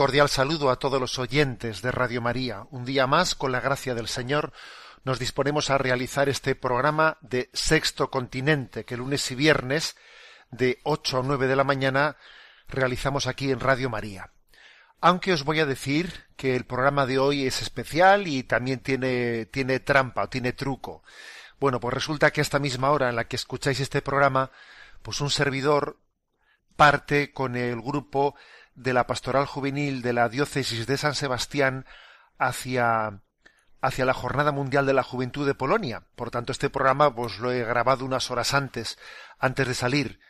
Cordial saludo a todos los oyentes de Radio María. Un día más, con la gracia del Señor, nos disponemos a realizar este programa de Sexto Continente, que lunes y viernes, de 8 a 9 de la mañana, realizamos aquí en Radio María. Aunque os voy a decir que el programa de hoy es especial y también tiene, tiene trampa o tiene truco. Bueno, pues resulta que a esta misma hora en la que escucháis este programa, pues un servidor parte con el grupo de la Pastoral Juvenil de la Diócesis de San Sebastián hacia, hacia la Jornada Mundial de la Juventud de Polonia. Por tanto, este programa pues lo he grabado unas horas antes, antes de salir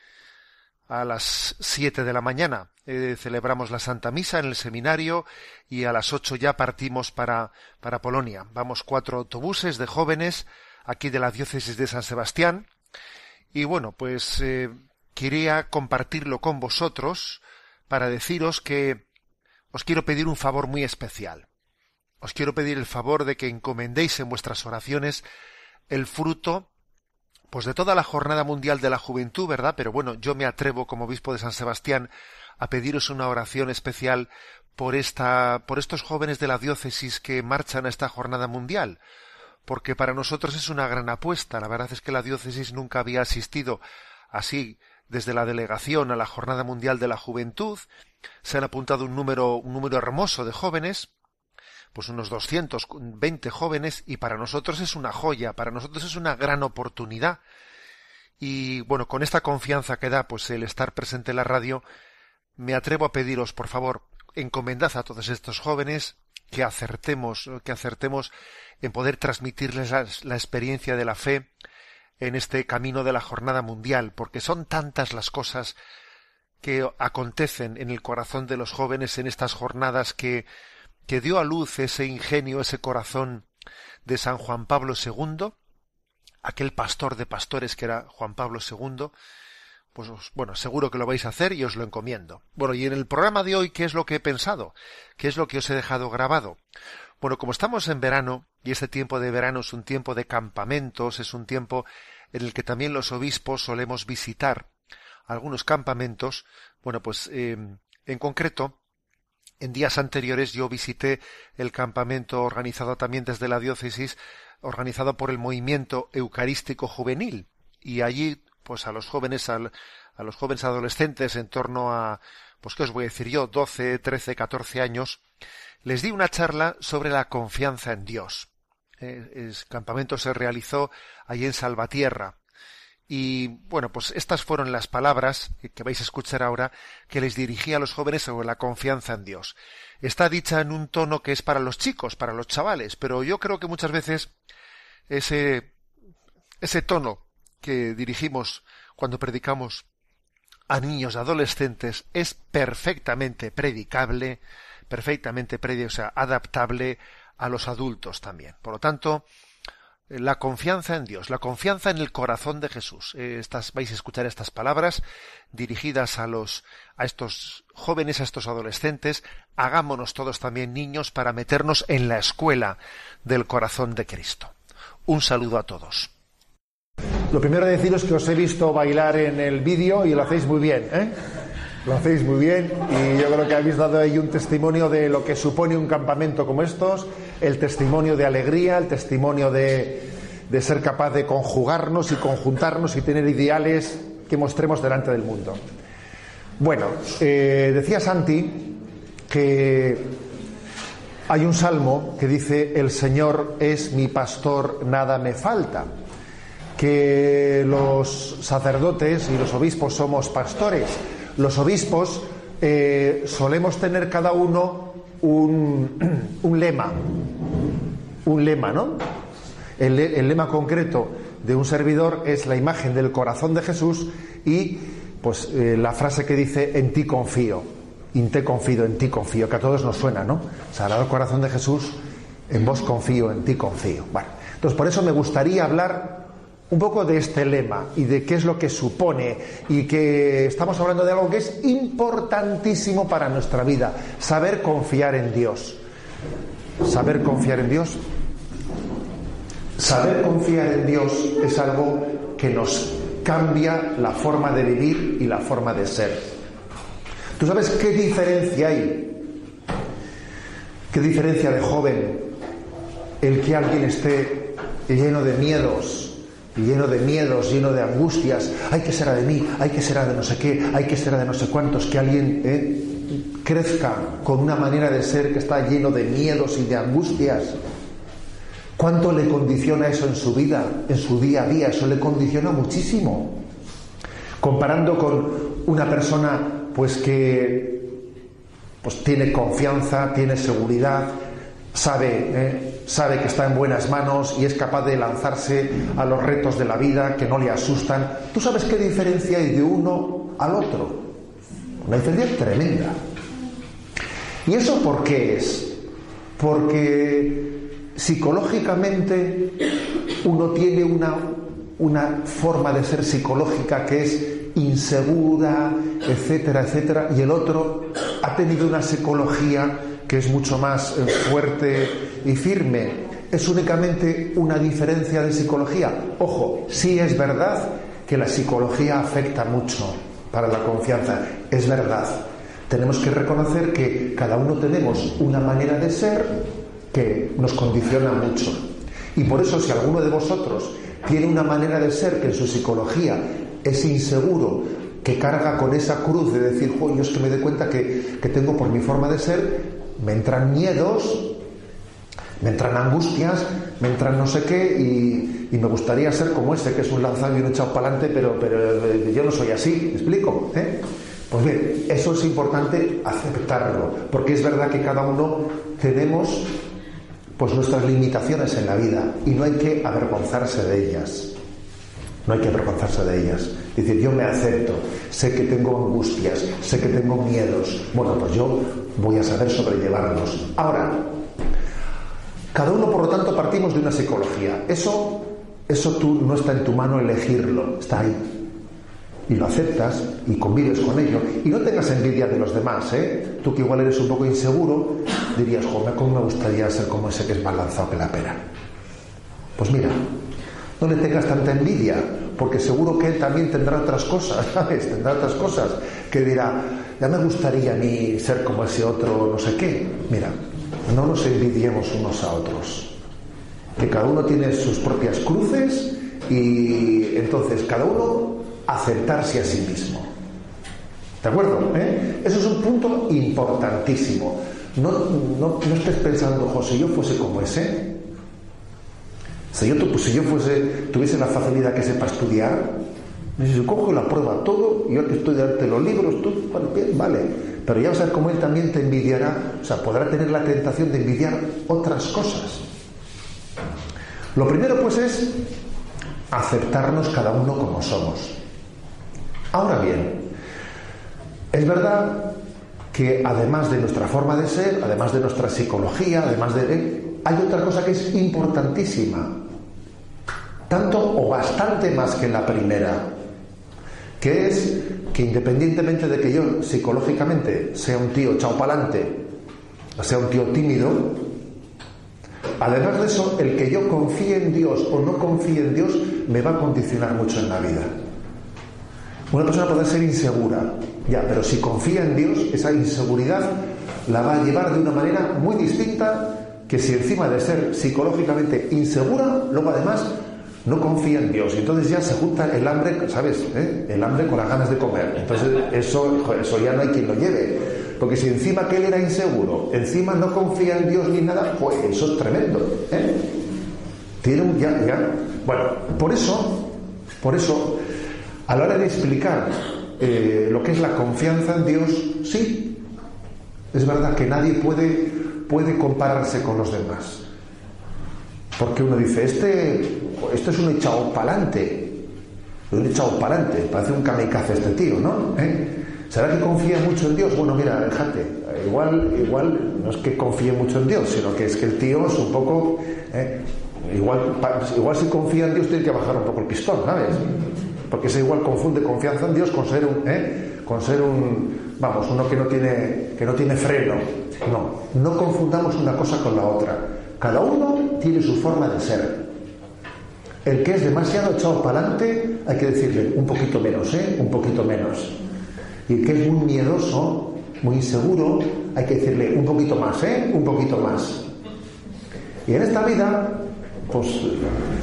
a las siete de la mañana. Eh, celebramos la Santa Misa en el seminario y a las ocho ya partimos para, para Polonia. Vamos cuatro autobuses de jóvenes aquí de la Diócesis de San Sebastián. Y bueno, pues eh, quería compartirlo con vosotros para deciros que os quiero pedir un favor muy especial. Os quiero pedir el favor de que encomendéis en vuestras oraciones el fruto pues de toda la jornada mundial de la juventud, ¿verdad? Pero bueno, yo me atrevo como obispo de San Sebastián a pediros una oración especial por esta por estos jóvenes de la diócesis que marchan a esta jornada mundial, porque para nosotros es una gran apuesta. La verdad es que la diócesis nunca había asistido así desde la delegación a la jornada mundial de la juventud. Se han apuntado un número un número hermoso de jóvenes, pues unos 220 jóvenes y para nosotros es una joya, para nosotros es una gran oportunidad. Y bueno, con esta confianza que da pues el estar presente en la radio, me atrevo a pediros, por favor, encomendad a todos estos jóvenes que acertemos, que acertemos en poder transmitirles la, la experiencia de la fe en este camino de la jornada mundial, porque son tantas las cosas que acontecen en el corazón de los jóvenes en estas jornadas que que dio a luz ese ingenio, ese corazón de San Juan Pablo II, aquel pastor de pastores que era Juan Pablo II, pues bueno, seguro que lo vais a hacer y os lo encomiendo. Bueno, y en el programa de hoy, ¿qué es lo que he pensado? ¿Qué es lo que os he dejado grabado? Bueno, como estamos en verano, y este tiempo de verano es un tiempo de campamentos, es un tiempo en el que también los obispos solemos visitar algunos campamentos, bueno, pues eh, en concreto, en días anteriores yo visité el campamento organizado también desde la diócesis, organizado por el movimiento eucarístico juvenil. Y allí, pues a los jóvenes, a los jóvenes adolescentes en torno a, pues qué os voy a decir yo, 12, 13, 14 años, les di una charla sobre la confianza en Dios. Eh, el campamento se realizó allí en Salvatierra. Y bueno, pues estas fueron las palabras que, que vais a escuchar ahora que les dirigí a los jóvenes sobre la confianza en Dios. Está dicha en un tono que es para los chicos, para los chavales, pero yo creo que muchas veces ese, ese tono que dirigimos cuando predicamos a niños adolescentes es perfectamente predicable, perfectamente predi- o sea, adaptable a los adultos también. Por lo tanto, la confianza en Dios, la confianza en el corazón de Jesús. Eh, Estas, vais a escuchar estas palabras dirigidas a los, a estos jóvenes, a estos adolescentes. Hagámonos todos también niños para meternos en la escuela del corazón de Cristo. Un saludo a todos. Lo primero de deciros que os he visto bailar en el vídeo y lo hacéis muy bien, ¿eh? Lo hacéis muy bien y yo creo que habéis dado ahí un testimonio de lo que supone un campamento como estos, el testimonio de alegría, el testimonio de, de ser capaz de conjugarnos y conjuntarnos y tener ideales que mostremos delante del mundo. Bueno, eh, decía Santi que Hay un salmo que dice, el Señor es mi pastor, nada me falta. Que los sacerdotes y los obispos somos pastores. Los obispos eh, solemos tener cada uno un, un lema, un lema, ¿no? El, lema concreto de un servidor es la imagen del corazón de Jesús y pues eh, la frase que dice en ti confío, en te confío, en ti confío, que a todos nos suena, ¿no? Sagrado corazón de Jesús, en vos confío, en ti confío. Bueno, entonces por eso me gustaría hablar un poco de este lema y de qué es lo que supone y que estamos hablando de algo que es importantísimo para nuestra vida, saber confiar en Dios. Saber confiar en Dios. Saber confiar en Dios es algo que nos cambia la forma de vivir y la forma de ser. ¿Tú sabes qué diferencia hay? ¿Qué diferencia de joven el que alguien esté lleno de miedos, lleno de miedos, lleno de angustias, hay que será de mí, hay que será de no sé qué, hay que será de no sé cuántos, que alguien eh, crezca con una manera de ser que está lleno de miedos y de angustias. ¿Cuánto le condiciona eso en su vida, en su día a día? Eso le condiciona muchísimo. Comparando con una persona pues que pues tiene confianza, tiene seguridad, sabe, eh, sabe que está en buenas manos y es capaz de lanzarse a los retos de la vida que no le asustan. ¿Tú sabes qué diferencia hay de uno al otro? Una diferencia tremenda. ¿Y eso por qué es? Porque psicológicamente uno tiene una, una forma de ser psicológica que es insegura, etcétera, etcétera, y el otro ha tenido una psicología que es mucho más eh, fuerte y firme. Es únicamente una diferencia de psicología. Ojo, sí es verdad que la psicología afecta mucho para la confianza, es verdad. Tenemos que reconocer que cada uno tenemos una manera de ser que nos condiciona mucho. Y por eso si alguno de vosotros tiene una manera de ser que en su psicología es inseguro, que carga con esa cruz de decir, jo, yo es que me doy cuenta que, que tengo por mi forma de ser, me entran miedos, me entran angustias, me entran no sé qué, y, y me gustaría ser como ese, que es un lanzado y un echado para adelante, pero, pero eh, yo no soy así, ¿me explico? ¿Eh? Pues bien, eso es importante aceptarlo, porque es verdad que cada uno tenemos pues nuestras limitaciones en la vida y no hay que avergonzarse de ellas. No hay que avergonzarse de ellas. Es decir, yo me acepto, sé que tengo angustias, sé que tengo miedos. Bueno, pues yo voy a saber sobrellevarlos. Ahora, cada uno, por lo tanto, partimos de una psicología. Eso, eso tú no está en tu mano elegirlo, está ahí. Y lo aceptas y convives con ello. Y no tengas envidia de los demás, ¿eh? Tú que igual eres un poco inseguro, dirías, joder, ¿cómo me gustaría ser como ese que es más lanzado que la pera? Pues mira, no le tengas tanta envidia, porque seguro que él también tendrá otras cosas, ¿sabes? Tendrá otras cosas que dirá, ya me gustaría a mí ser como ese otro no sé qué. Mira, no nos envidiemos unos a otros, que cada uno tiene sus propias cruces y entonces cada uno aceptarse a sí mismo. ¿De acuerdo? ¿Eh? Eso es un punto importantísimo. No, no, no estés pensando, José, yo fuese como ese, si yo, pues, si yo fuese, tuviese la facilidad que sepa estudiar, yo cojo la prueba todo, yo que estoy darte los libros, tú, vale. Pero ya ver cómo él también te envidiará, o sea, podrá tener la tentación de envidiar otras cosas. Lo primero, pues, es aceptarnos cada uno como somos. Ahora bien, es verdad que además de nuestra forma de ser, además de nuestra psicología, además de hay otra cosa que es importantísima, tanto o bastante más que la primera, que es que independientemente de que yo psicológicamente sea un tío echado para adelante, sea un tío tímido, además de eso, el que yo confíe en Dios o no confíe en Dios me va a condicionar mucho en la vida. Una persona puede ser insegura, ya, pero si confía en Dios, esa inseguridad la va a llevar de una manera muy distinta que si encima de ser psicológicamente insegura, luego además no confía en Dios. Y entonces ya se junta el hambre, ¿sabes? ¿Eh? El hambre con las ganas de comer. Entonces eso, eso ya no hay quien lo lleve. Porque si encima que él era inseguro, encima no confía en Dios ni nada, pues eso es tremendo. ¿eh? Tiene un ya, ya. Bueno, por eso, por eso, a la hora de explicar eh, lo que es la confianza en Dios, sí, es verdad que nadie puede, puede compararse con los demás. Porque uno dice, este, esto es un echado pa'lante. Un echado pa'lante. Parece un kamikaze este tío, ¿no? ¿Eh? ¿Será que confía mucho en Dios? Bueno, mira, déjate. Igual, igual no es que confíe mucho en Dios, sino que es que el tío es un poco. ¿eh? Igual, igual si confía en Dios tiene que bajar un poco el pistón, ¿sabes? Porque ese igual confunde confianza en Dios con ser un, ¿eh? con ser un, vamos, uno que no tiene, que no tiene freno. No, no confundamos una cosa con la otra. Cada uno tiene su forma de ser. El que es demasiado echado para adelante, hay que decirle un poquito menos, ¿eh? Un poquito menos. Y el que es muy miedoso, muy inseguro, hay que decirle un poquito más, ¿eh? Un poquito más. Y en esta vida, pues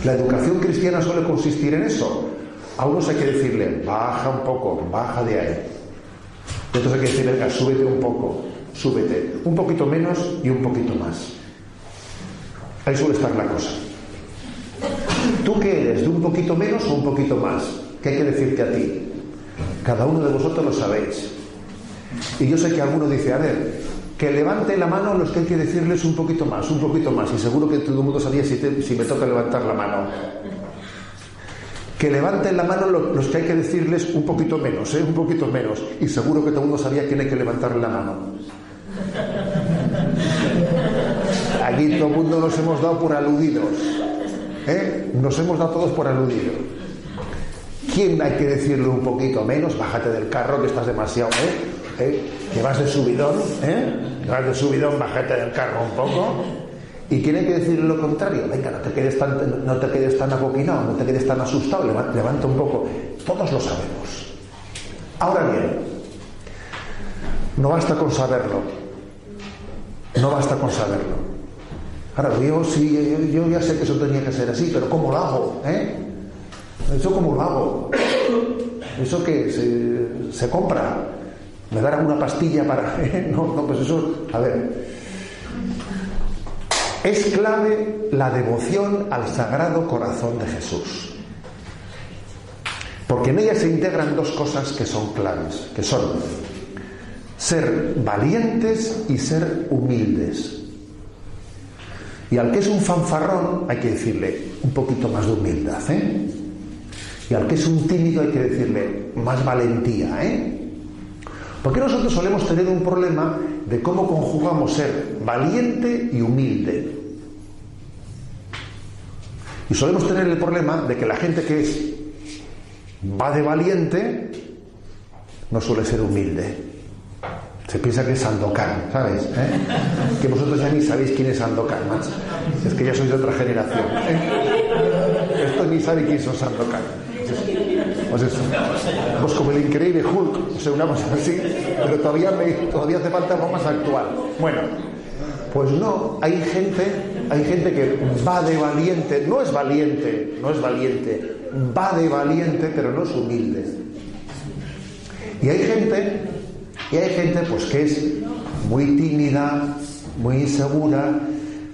la educación cristiana suele consistir en eso. A unos hay que decirle, baja un poco, baja de ahí. Y otros hay que decirle, súbete un poco, súbete. Un poquito menos y un poquito más. Ahí suele estar la cosa. ¿Tú qué eres? ¿De un poquito menos o un poquito más? ¿Qué hay que decirte a ti? Cada uno de vosotros lo sabéis. Y yo sé que alguno dice, a ver, que levante la mano los que hay que decirles un poquito más, un poquito más. Y seguro que todo el mundo sabía si, me toca levantar la mano. Que levanten la mano los que hay que decirles un poquito menos, ¿eh? un poquito menos. Y seguro que todo el mundo sabía quién hay que levantarle la mano. Aquí todo el mundo nos hemos dado por aludidos. ¿eh? Nos hemos dado todos por aludidos. ¿Quién hay que decirle un poquito menos? Bájate del carro que estás demasiado, ¿eh? ¿Eh? Que vas de subidón, ¿eh? Vas de subidón, bájate del carro un poco. ¿Y quién hay que decirle lo contrario? Venga, no te quedes tan, no te quedes tan no te quedes tan asustado, levanta un poco. Todos lo sabemos. Ahora bien, no basta con saberlo. No basta con saberlo. Ahora, yo sí, yo ya sé que eso tenía que ser así, pero ¿cómo lo hago? ¿Eh? ¿Eso cómo lo hago? ¿Eso que se, se compra? ¿Me darán una pastilla para.? ¿eh? No, no, pues eso. A ver. Es clave la devoción al Sagrado Corazón de Jesús. Porque en ella se integran dos cosas que son claves, que son ser valientes y ser humildes. Y al que es un fanfarrón hay que decirle un poquito más de humildad, ¿eh? Y al que es un tímido hay que decirle más valentía, ¿eh? Porque nosotros solemos tener un problema de cómo conjugamos ser valiente y humilde. Y solemos tener el problema de que la gente que es va de valiente no suele ser humilde. Se piensa que es Sandokan, ¿sabes? ¿Eh? Que vosotros ya ni sabéis quién es Sandokan, macho. Es que ya sois de otra generación. ¿eh? Esto ni sabe quién son Sandokan. Pues como el increíble Hulk, o sea, así, pero todavía, me, todavía hace falta algo más actual. Bueno, pues no, hay gente, hay gente que va de valiente, no es valiente, no es valiente, va de valiente, pero no es humilde. Y hay gente, y hay gente pues que es muy tímida, muy insegura,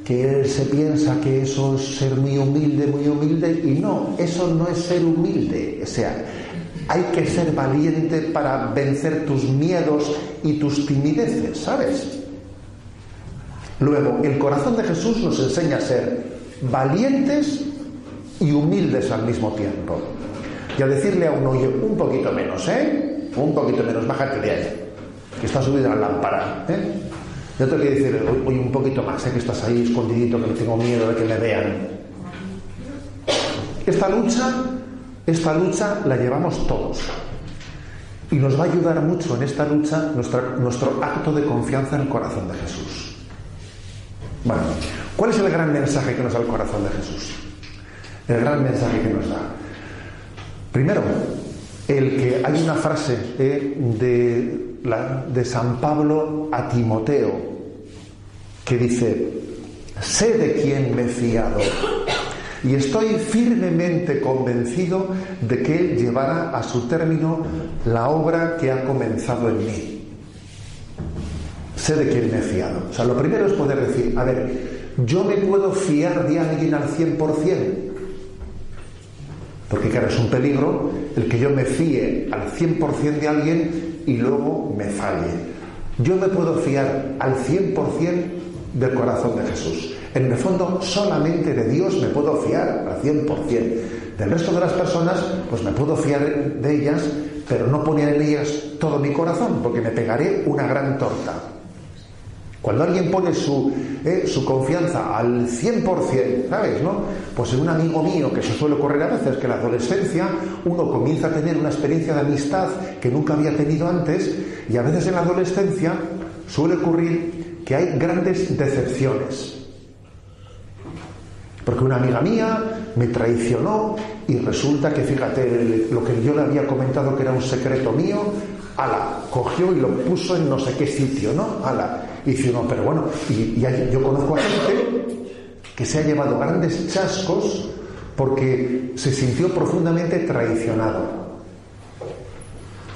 que se piensa que eso es ser muy humilde, muy humilde, y no, eso no es ser humilde. O sea, hay que ser valiente para vencer tus miedos y tus timideces, ¿sabes? Luego, el corazón de Jesús nos enseña a ser valientes y humildes al mismo tiempo. Y a decirle a uno, oye, un poquito menos, ¿eh? Un poquito menos, bájate de ahí, que está subida la lámpara, ¿eh? Yo tengo que decirle, oye, un poquito más, ¿eh? que estás ahí escondidito, que tengo miedo de que me vean. Esta lucha, esta lucha la llevamos todos. Y nos va a ayudar mucho en esta lucha nuestro acto de confianza en el corazón de Jesús. Bueno, ¿cuál es el gran mensaje que nos da el corazón de Jesús? El gran mensaje que nos da. Primero, el que hay una frase eh, de, de San Pablo a Timoteo que dice, sé de quién me he fiado y estoy firmemente convencido de que Él llevará a su término la obra que ha comenzado en mí. sé de quién me he fiado. O sea, lo primero es poder decir, a ver, yo me puedo fiar de alguien al 100%. Porque claro, es un peligro el que yo me fíe al 100% de alguien y luego me falle. Yo me puedo fiar al 100% del corazón de Jesús. En el fondo, solamente de Dios me puedo fiar al 100%. Del resto de las personas, pues me puedo fiar de ellas, pero no poner en ellas todo mi corazón, porque me pegaré una gran torta. Cuando alguien pone su, eh, su confianza al 100%, ¿sabes? No? Pues en un amigo mío, que se suele ocurrir a veces, que en la adolescencia uno comienza a tener una experiencia de amistad que nunca había tenido antes, y a veces en la adolescencia suele ocurrir que hay grandes decepciones. Porque una amiga mía me traicionó y resulta que, fíjate, lo que yo le había comentado que era un secreto mío, ala, cogió y lo puso en no sé qué sitio, ¿no? Ala. Y dice uno, pero bueno, y, yo conozco a gente que se ha llevado grandes chascos porque se sintió profundamente traicionado.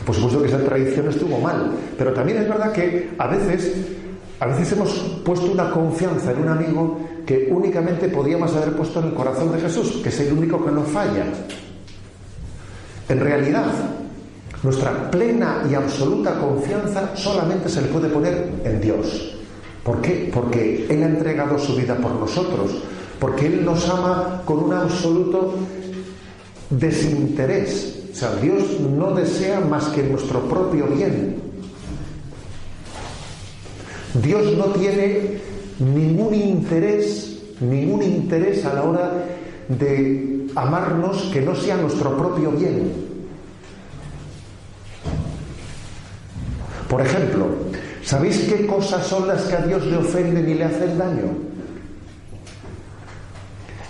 Por supuesto que esa traición estuvo mal, pero también es verdad que a veces, a veces hemos puesto una confianza en un amigo que únicamente podíamos haber puesto en el corazón de Jesús, que es el único que no falla. En realidad, nuestra plena y absoluta confianza solamente se le puede poner en Dios. ¿Por qué? Porque Él ha entregado su vida por nosotros, porque Él nos ama con un absoluto desinterés. O sea, Dios no desea más que nuestro propio bien. Dios no tiene ningún interés, ningún interés a la hora de amarnos que no sea nuestro propio bien. Por ejemplo, ¿sabéis qué cosas son las que a Dios le ofenden y le hacen daño?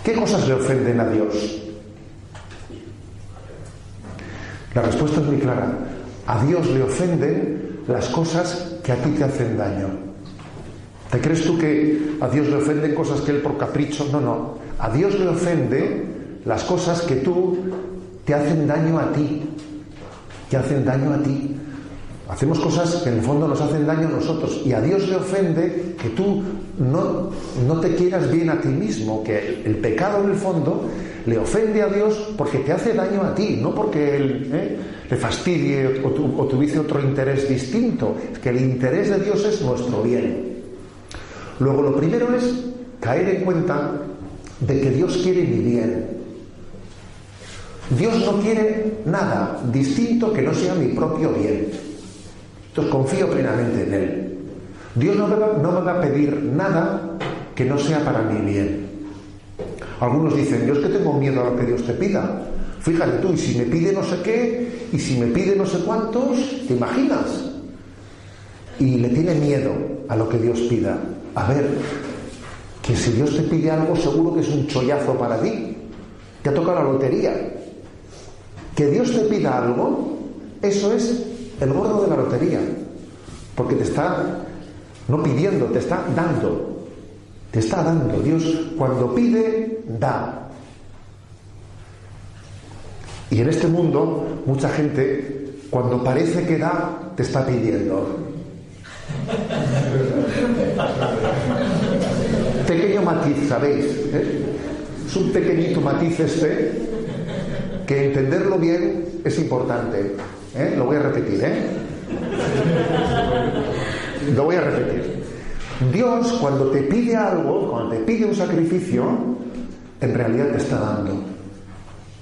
¿Qué cosas le ofenden a Dios? La respuesta es muy clara. A Dios le ofenden las cosas que a ti te hacen daño. ¿Te crees tú que a Dios le ofenden cosas que Él por capricho? No, no. A Dios le ofende las cosas que tú te hacen daño a ti. Te hacen daño a ti. Hacemos cosas que en el fondo nos hacen daño a nosotros y a Dios le ofende que tú no, no te quieras bien a ti mismo, que el, pecado en el fondo le ofende a Dios porque te hace daño a ti, no porque Él ¿eh? le fastidie o, tu, tuviese otro interés distinto, que el interés de Dios es nuestro bien. Luego lo primero es caer en cuenta de que Dios quiere mi bien. Dios no quiere nada distinto que no sea mi propio bien. Entonces confío plenamente en Él. Dios no me, va, a pedir nada que no sea para mi bien. Algunos dicen, yo es que tengo miedo a lo que Dios te pida. Fíjate tú, y si me pide no sé qué, y si me pide no sé cuántos, ¿te imaginas? Y le tiene miedo a lo que Dios pida. A ver, que si Dios te pide algo, seguro que es un chollazo para ti. Te ha tocado la lotería. Que Dios te pida algo, eso es el gordo de la lotería, porque te está no pidiendo, te está dando, te está dando. Dios cuando pide, da. Y en este mundo, mucha gente, cuando parece que da, te está pidiendo. Pequeño matiz, ¿sabéis? ¿Eh? Es un pequeñito matiz este, que entenderlo bien es importante. ¿Eh? Lo voy a repetir, ¿eh? Lo voy a repetir. Dios cuando te pide algo, cuando te pide un sacrificio, en realidad te está dando.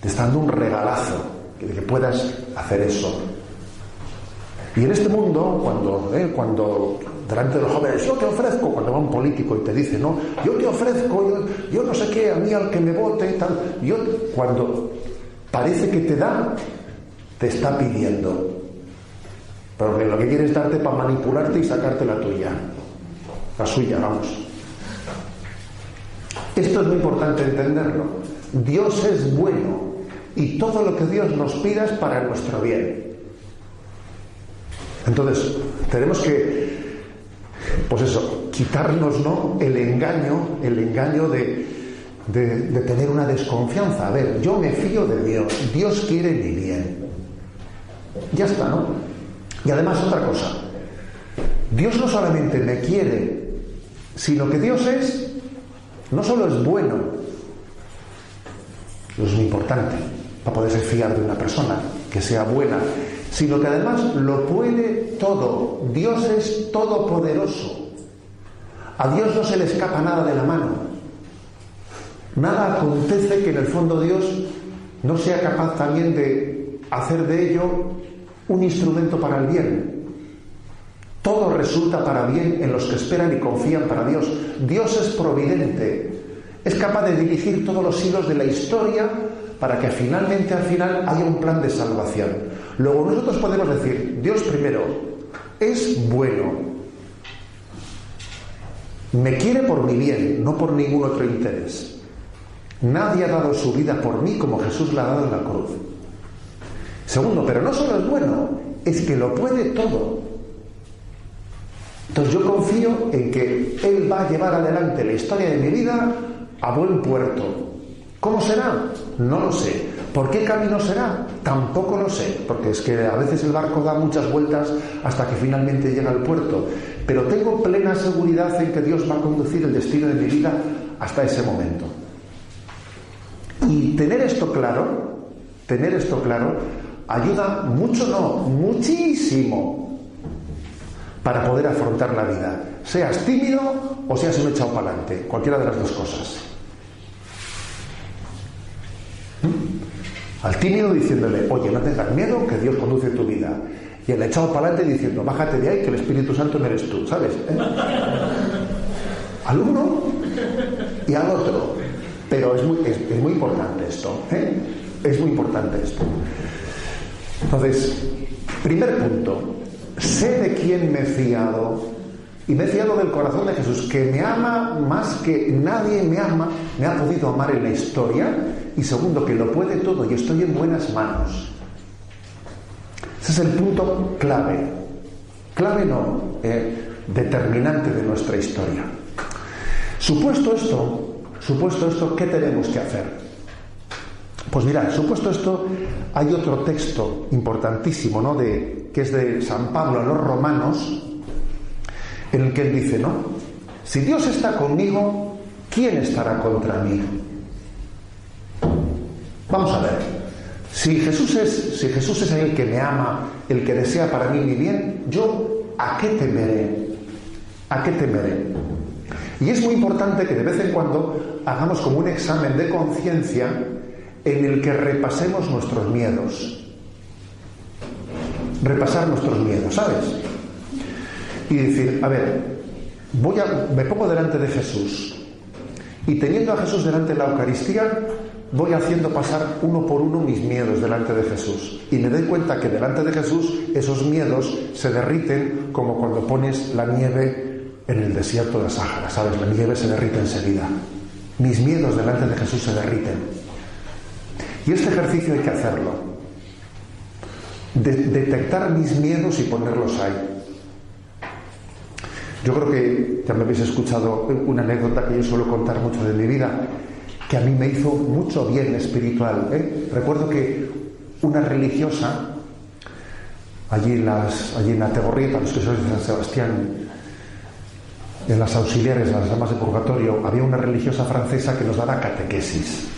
Te está dando un regalazo de que puedas hacer eso. Y en este mundo, cuando, ¿eh? cuando delante de los jóvenes, yo te ofrezco, cuando va un político y te dice, no, yo te ofrezco, yo, yo no sé qué, a mí al que me vote, tal, yo, cuando parece que te da, te está pidiendo. Pero lo que quiere es darte para manipularte y sacarte la tuya. La suya, vamos. Esto es muy importante entenderlo. Dios es bueno y todo lo que Dios nos pida es para nuestro bien. Entonces, tenemos que, pues eso, quitarnos ¿no? el engaño, el engaño de, de, de tener una desconfianza. A ver, yo me fío de Dios, Dios quiere mi bien. Ya está, ¿no? Y además otra cosa. Dios no solamente me quiere, sino que Dios es, no solo es bueno, eso es muy importante para poderse fiar de una persona, que sea buena, sino que además lo puede todo. Dios es todopoderoso. A Dios no se le escapa nada de la mano. Nada acontece que en el fondo Dios no sea capaz también de hacer de ello un instrumento para el bien. Todo resulta para bien en los que esperan y confían para Dios. Dios es providente, es capaz de dirigir todos los hilos de la historia para que finalmente al final haya un plan de salvación. Luego nosotros podemos decir, Dios primero es bueno, me quiere por mi bien, no por ningún otro interés. Nadie ha dado su vida por mí como Jesús la ha dado en la cruz. Segundo, pero no solo es bueno, es que lo puede todo. Entonces yo confío en que Él va a llevar adelante la historia de mi vida a buen puerto. ¿Cómo será? No lo sé. ¿Por qué camino será? Tampoco lo sé, porque es que a veces el barco da muchas vueltas hasta que finalmente llega al puerto. Pero tengo plena seguridad en que Dios va a conducir el destino de mi vida hasta ese momento. Y tener esto claro, tener esto claro, ayuda mucho, no, muchísimo para poder afrontar la vida. Seas tímido o seas un echado para adelante, cualquiera de las dos cosas. ¿Mm? Al tímido diciéndole, oye, no tengas miedo, que Dios conduce tu vida. Y el echado para adelante diciendo, bájate de ahí, que el Espíritu Santo no eres tú, ¿sabes? ¿Eh? Al uno y al otro. Pero es muy, es, muy importante esto. ¿eh? Es muy importante esto. Entonces, primer punto, sé de quién me he fiado y me he fiado del corazón de Jesús, que me ama más que nadie me ama, me ha podido amar en la historia. Y segundo, que lo puede todo y estoy en buenas manos. Ese es el punto clave. Clave no, eh, determinante de nuestra historia. Supuesto esto, Supuesto esto, ¿qué tenemos que hacer? Pues mirad, supuesto esto, hay otro texto importantísimo, ¿no? De, que es de San Pablo a los romanos, en el que él dice, ¿no? Si Dios está conmigo, ¿quién estará contra mí? Vamos a ver. Si Jesús es, si Jesús es el que me ama, el que desea para mí mi bien, yo ¿a qué temeré? ¿A qué temeré? Y es muy importante que de vez en cuando hagamos como un examen de conciencia en el que repasemos nuestros miedos. Repasar nuestros miedos, ¿sabes? Y decir, a ver, voy a, me pongo delante de Jesús y teniendo a Jesús delante de la Eucaristía, voy haciendo pasar uno por uno mis miedos delante de Jesús. Y me doy cuenta que delante de Jesús esos miedos se derriten como cuando pones la nieve en el desierto de Sáhara, ¿sabes? La nieve se derrite enseguida. Mis miedos delante de Jesús se derriten. Y este ejercicio hay que hacerlo. detectar mis miedos y ponerlos ahí. Yo creo que ya me habéis escuchado una anécdota que yo suelo contar mucho de mi vida, que a mí me hizo mucho bien espiritual. ¿eh? Recuerdo que una religiosa, allí en, en la Tegorrieta, los que de San Sebastián, en las auxiliares, las damas de purgatorio, había una religiosa francesa que nos daba catequesis.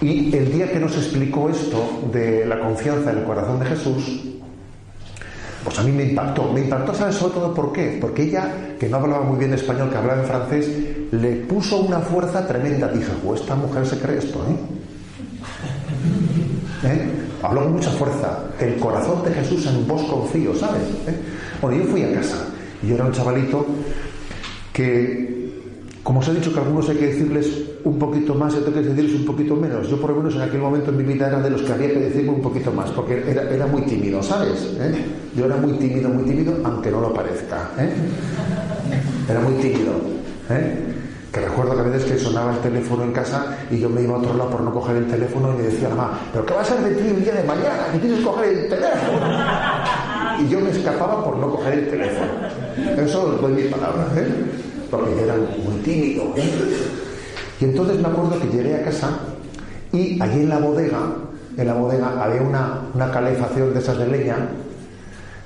Y el día que nos explicó esto de la confianza en el corazón de Jesús, pues a mí me impactó. Me impactó, ¿sabes? Sobre todo por qué. Porque ella, que no hablaba muy bien español, que hablaba en francés, le puso una fuerza tremenda. Dije, pues esta mujer se cree esto, ¿eh? ¿Eh? Habló con mucha fuerza. El corazón de Jesús en vos confío, ¿sabes? ¿Eh? Bueno, yo fui a casa. Y yo era un chavalito que, como os he dicho que algunos hay que decirles un poquito más y otros hay que decirles un poquito menos. Yo por lo menos en aquel momento en mi vida era de los que había que decirme un poquito más, porque era, muy tímido, ¿sabes? ¿Eh? Yo era muy tímido, muy tímido, aunque no lo parezca. ¿eh? Era muy tímido. ¿eh? Que recuerdo que a veces que sonaba el teléfono en casa y yo me iba a otro lado por no coger el teléfono y me decía mamá, ¿pero qué va a ser de ti el día de mañana? Que tienes que coger el teléfono. Y yo me escapaba por no coger el teléfono. Eso os doy mi palabra. Porque yo era muy tímido. Y entonces me acuerdo que llegué a casa y allí en la bodega, en la bodega había una, calefacción de esas de leña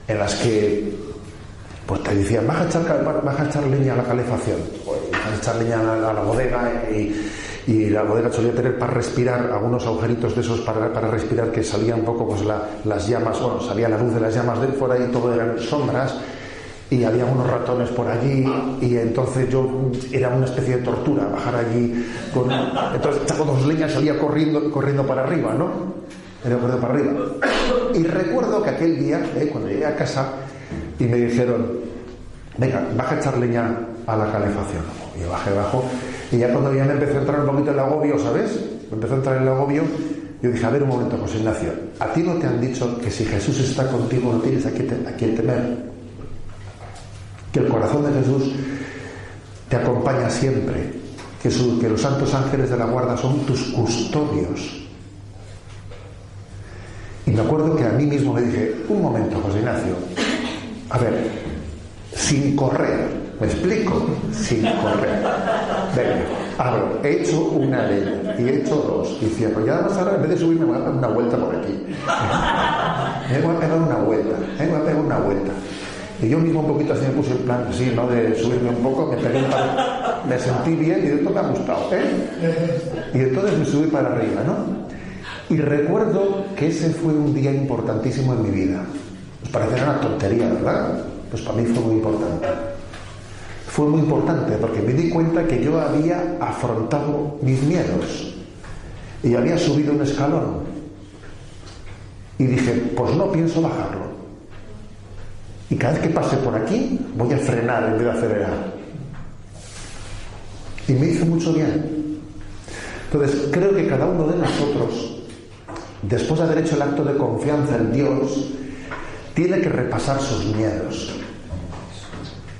en las que pues te decían, baja a echar, baja a echar leña a la calefacción, pues, a echar leña a la, bodega y, y, la bodega solía tener para respirar algunos agujeritos de esos para, para respirar que salían un poco pues las llamas, bueno, salía la luz de las llamas de fuera y todo eran sombras y había unos ratones por allí y entonces yo era una especie de tortura bajar allí con entonces echaba dos leñas salía corriendo corriendo para arriba no era corriendo para arriba. Y recuerdo que aquel día eh, cuando llegué a casa y me dijeron venga baja a echar leña a la calefacción y bajé abajo y ya cuando ya me empezó a entrar un poquito el agobio sabes me empezó a entrar el agobio yo dije a ver un momento José Ignacio a ti no te han dicho que si Jesús está contigo no tienes a a quien temer que el corazón de Jesús te acompaña siempre, que, los santos ángeles de la guarda son tus custodios. Y me acuerdo que a mí mismo me dije, un momento, José Ignacio, a ver, sin correr, me explico, sin correr. Venga, abro, he hecho una ley y he hecho dos. Y pues ya además ahora en vez de subirme me voy a dar una vuelta por aquí. Me voy a pegar una vuelta, me voy a pegar una vuelta. Y yo mismo un poquito así me puse en plan así, ¿no? De subirme un poco, me pegué me sentí bien y de esto me ha gustado, ¿eh? Y entonces me subí para arriba, ¿no? Y recuerdo que ese fue un día importantísimo en mi vida. Os parece una tontería, ¿verdad? Pues para mí fue muy importante. Fue muy importante porque me di cuenta que yo había afrontado mis miedos y había subido un escalón. Y dije, pues no pienso bajarlo. Y cada vez que pase por aquí, voy a frenar en vez de acelerar. Y me hizo mucho bien. Entonces, creo que cada uno de nosotros, después de haber hecho el acto de confianza en Dios, tiene que repasar sus miedos.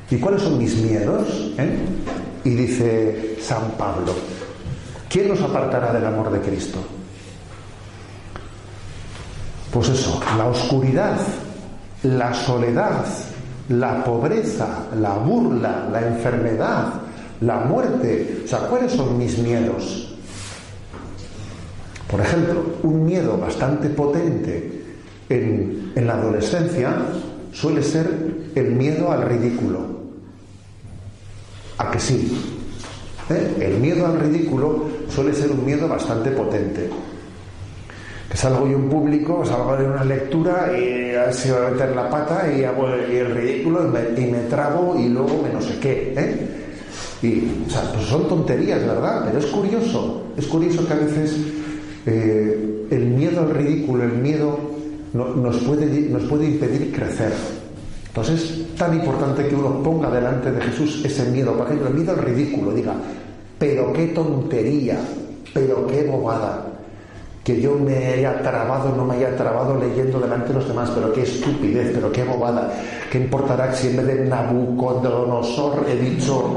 ¿Y cuáles son mis miedos? Eh? Y dice San Pablo, ¿quién nos apartará del amor de Cristo? Pues eso, la oscuridad la soledad, la pobreza, la burla, la enfermedad, la muerte. O sea, ¿cuáles son mis miedos? Por ejemplo, un miedo bastante potente en, la adolescencia suele ser el miedo al ridículo. ¿A que sí? ¿Eh? El miedo al ridículo suele ser un miedo bastante potente salgo yo en público, salgo de una lectura y así voy a meter la pata y hago el, ridículo y me, trago y luego me no sé qué. ¿eh? Y, o sea, pues son tonterías, ¿verdad? Pero es curioso, es curioso que a veces eh, el miedo al ridículo, el miedo nos, puede, nos puede impedir crecer. Entonces es tan importante que uno ponga delante de Jesús ese miedo, por ejemplo, el miedo al ridículo, diga, pero qué tontería, pero qué bobada que yo me haya trabado, no me haya trabado leyendo delante de los demás, pero qué estupidez, pero qué bobada. ¿Qué importará si en vez de Nabucodonosor he dicho,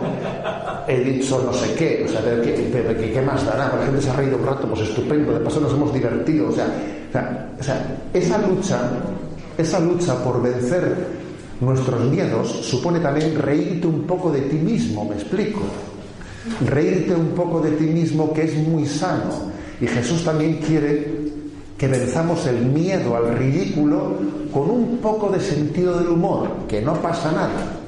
he dicho no sé qué? O sea, ¿qué, qué, más dará? La gente se ha reído un rato, pues estupendo, de paso nos hemos divertido. O sea, o sea, esa lucha, esa lucha por vencer nuestros miedos supone también reírte un poco de ti mismo, me explico. Reírte un poco de ti mismo que es muy sano y Jesús también quiere que venzamos el miedo al ridículo con un poco de sentido del humor, que no pasa nada.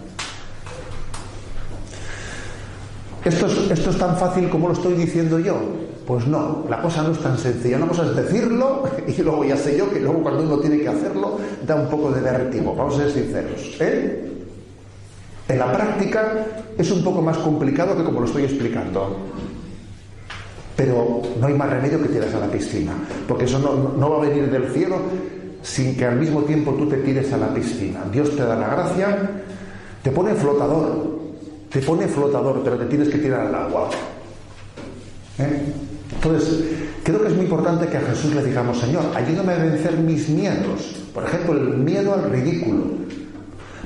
¿Esto es, ¿Esto es tan fácil como lo estoy diciendo yo? Pues no, la cosa no es tan sencilla. Una cosa es decirlo y luego ya sé yo que luego cuando uno tiene que hacerlo da un poco de vértigo. Vamos a ser sinceros. ¿eh? En la práctica es un poco más complicado que como lo estoy explicando. Pero no hay más remedio que tiras a la piscina, porque eso no, va a venir del cielo sin que al mismo tiempo tú te tires a la piscina. Dios te da la gracia, te pone flotador, te pone flotador, pero te tienes que tirar al agua. ¿Eh? Entonces, creo que es muy importante que a Jesús le digamos, Señor, ayúdame a vencer mis miedos. Por ejemplo, el miedo al ridículo.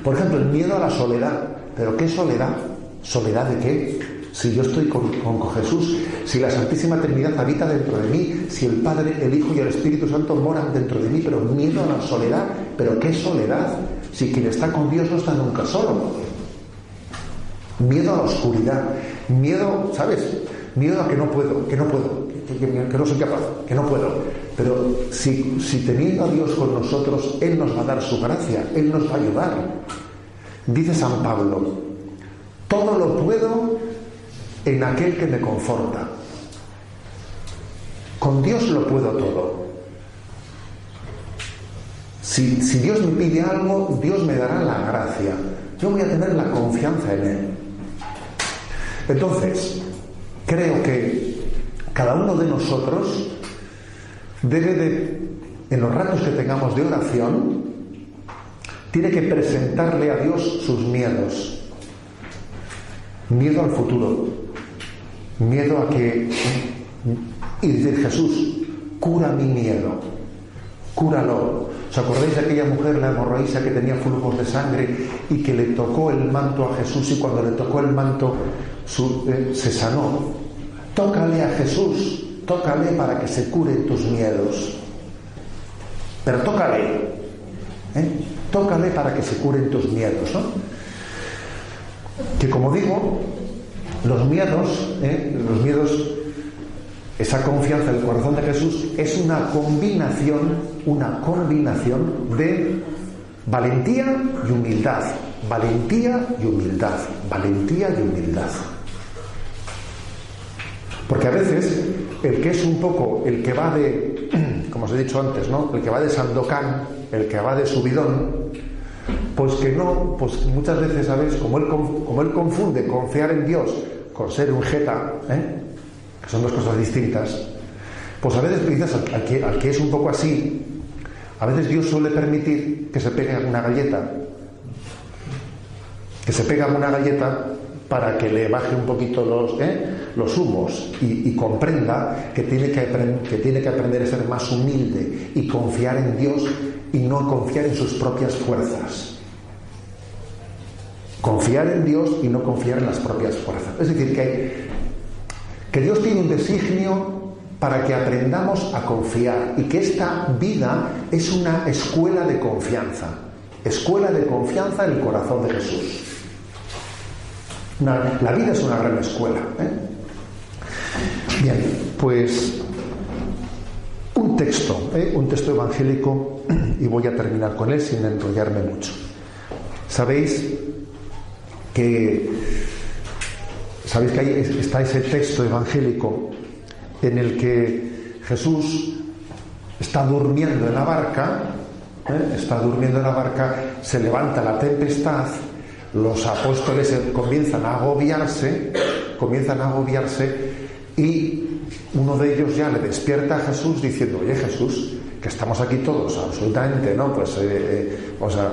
Por ejemplo, el miedo a la soledad. ¿Pero qué soledad? ¿Soledad de qué? Si yo estoy con, Jesús, si la Santísima Trinidad habita dentro de mí, si el Padre, el Hijo y el Espíritu Santo moran dentro de mí, pero miedo a la soledad, pero ¿qué soledad? Si quien está con Dios no está nunca solo. Miedo a la oscuridad, miedo, ¿sabes? Miedo a que no puedo, que no puedo, que, no soy capaz, que no puedo. Pero si, si teniendo a Dios con nosotros, Él nos va a dar su gracia, Él nos va a ayudar. Dice San Pablo, todo lo puedo en aquel que me conforta. Con Dios lo puedo todo. Si, Dios me pide algo, Dios me dará la gracia. Yo voy a tener la confianza en Él. Entonces, creo que cada uno de nosotros debe de, en los ratos que tengamos de oración, tiene que presentarle a Dios sus miedos. Miedo al futuro. Miedo a que... Y decir, Jesús, cura mi miedo. Cúralo. ¿Os acordáis de aquella mujer, la hemorroísa, que tenía flujos de sangre y que le tocó el manto a Jesús y cuando le tocó el manto eh, se sanó? Tócale a Jesús, tócale para que se curen tus miedos. Pero tócale. ¿eh? Tócale para que se curen tus miedos. Que como digo, los miedos, ¿eh? los miedos, esa confianza del corazón de Jesús es una combinación, una combinación de valentía y humildad. Valentía y humildad. Valentía y humildad. Porque a veces el que es un poco el que va de, como os he dicho antes, ¿no? El que va de Sandokan, el que va de subidón, pues que no, pues muchas veces, ¿sabes? Como él, como él confunde confiar en Dios con ser un jeta, ¿eh? que son dos cosas distintas, pues a veces quizás al, que, es un poco así, a veces Dios suele permitir que se pegue una galleta, que se pega una galleta para que le baje un poquito los, ¿eh? los humos y, comprenda que tiene que, que tiene que aprender a ser más humilde y confiar en Dios y no confiar en sus propias fuerzas. Confiar en Dios y no confiar en las propias fuerzas. Es decir, que, que Dios tiene un designio para que aprendamos a confiar y que esta vida es una escuela de confianza. Escuela de confianza en el corazón de Jesús la vida es una gran escuela. ¿eh? Bien, pues un texto, ¿eh? un texto evangélico, y voy a terminar con él sin enrollarme mucho. Sabéis que sabéis que ahí está ese texto evangélico en el que Jesús está durmiendo en la barca, ¿eh? está durmiendo en la barca, se levanta la tempestad los apóstoles comienzan a agobiarse, comienzan a agobiarse y uno de ellos ya le despierta a Jesús diciendo, oye Jesús, que estamos aquí todos absolutamente, ¿no? Pues, eh, eh, o sea,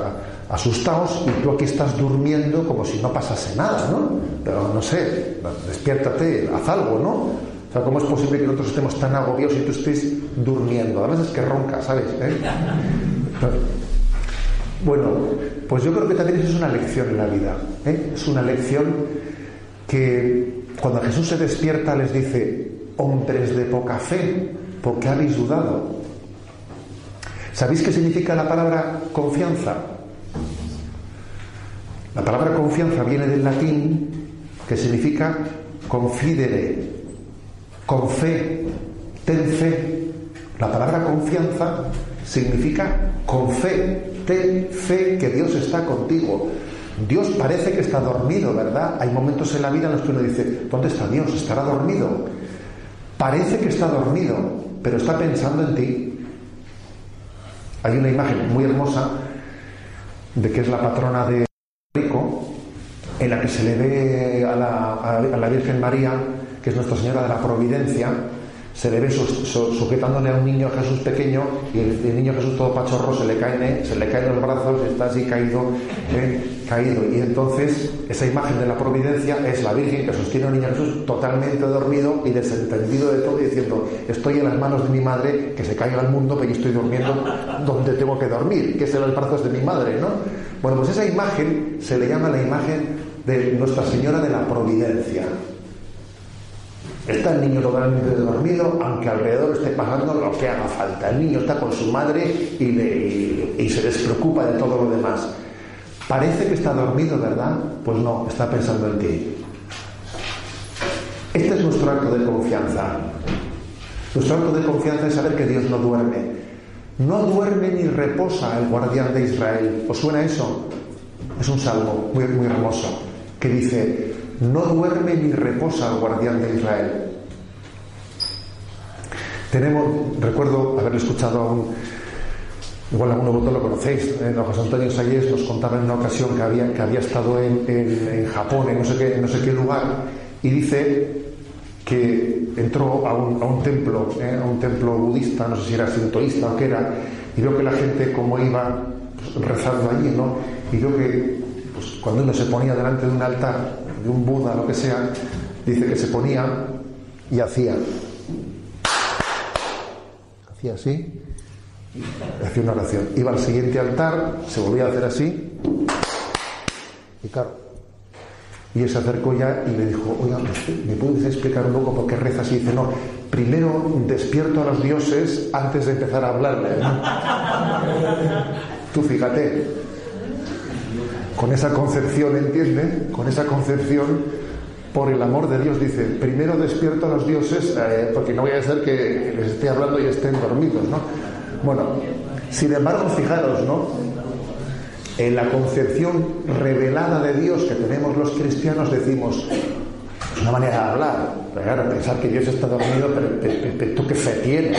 asustados y tú aquí estás durmiendo como si no pasase nada, ¿no? Pero no sé, despiértate, haz algo, ¿no? O sea, ¿cómo es posible que nosotros estemos tan agobiados y tú estés durmiendo? Además es que ronca, ¿sabes? ¿Eh? Bueno, pues yo creo que también eso es una lección en la vida. ¿eh? Es una lección que cuando Jesús se despierta les dice, hombres de poca fe, ¿por qué habéis dudado? ¿Sabéis qué significa la palabra confianza? La palabra confianza viene del latín que significa confidere, con fe, ten fe. La palabra confianza significa con fe, ten fe que Dios está contigo. Dios parece que está dormido, ¿verdad? Hay momentos en la vida en los que uno dice, ¿dónde está Dios? ¿Estará dormido? Parece que está dormido, pero está pensando en ti. Hay una imagen muy hermosa de que es la patrona de en la que se le ve a la, Virgen María, que es Nuestra Señora de la Providencia, se le ve sujetándole a un niño Jesús pequeño y el, niño Jesús todo pachorro se le cae, se le caen los brazos está así caído, eh, caído. Y entonces esa imagen de la providencia es la Virgen que sostiene al niño Jesús totalmente dormido y desentendido de todo diciendo, estoy en las manos de mi madre, que se caiga al mundo, pero yo estoy durmiendo donde tengo que dormir, que es en los brazos de mi madre, ¿no? Bueno, pues esa imagen se le llama la imagen de Nuestra Señora de la Providencia. Está el niño totalmente dormido, aunque alrededor esté pasando lo que haga falta. El niño está con su madre y, se despreocupa de todo lo demás. Parece que está dormido, ¿verdad? Pues no, está pensando en ti. Este es nuestro acto de confianza. Nuestro acto de confianza es saber que Dios no duerme. No duerme ni reposa el guardián de Israel. ¿Os suena eso? Es un salmo muy, muy hermoso que dice, no duerme ni reposa el guardián de Israel. Tenemos, recuerdo haber escuchado a un, igual alguno vosotros lo conocéis, eh, José Antonio Sayés nos contaba en una ocasión que había, que había estado en, en, Japón, en no sé, qué, no sé qué lugar, y dice que entró a un, a un templo, eh, a un templo budista, no sé si era sintoísta o qué era, y vio que la gente como iba pues, rezando allí, ¿no? Y vio que cuando uno se ponía delante de un altar, de un Buda, lo que sea, dice que se ponía y hacía. Hacía así, hacía una oración. Iba al siguiente altar, se volvía a hacer así, y claro. Y él se acercó ya y le dijo, oiga, ¿me puedes explicar un poco por qué rezas? Y dice, no, primero despierto a los dioses antes de empezar a hablarle. Tú fíjate, con esa concepción, ¿entiende? Con esa concepción, por el amor de Dios, dice, primero despierto a los dioses, eh, porque no voy a ser que les esté hablando y estén dormidos, ¿no? Bueno, sin embargo, fijaros, ¿no? En la concepción revelada de Dios que tenemos los cristianos decimos, es una manera de hablar, claro, pensar que Dios está dormido, pero, tú qué fe tienes,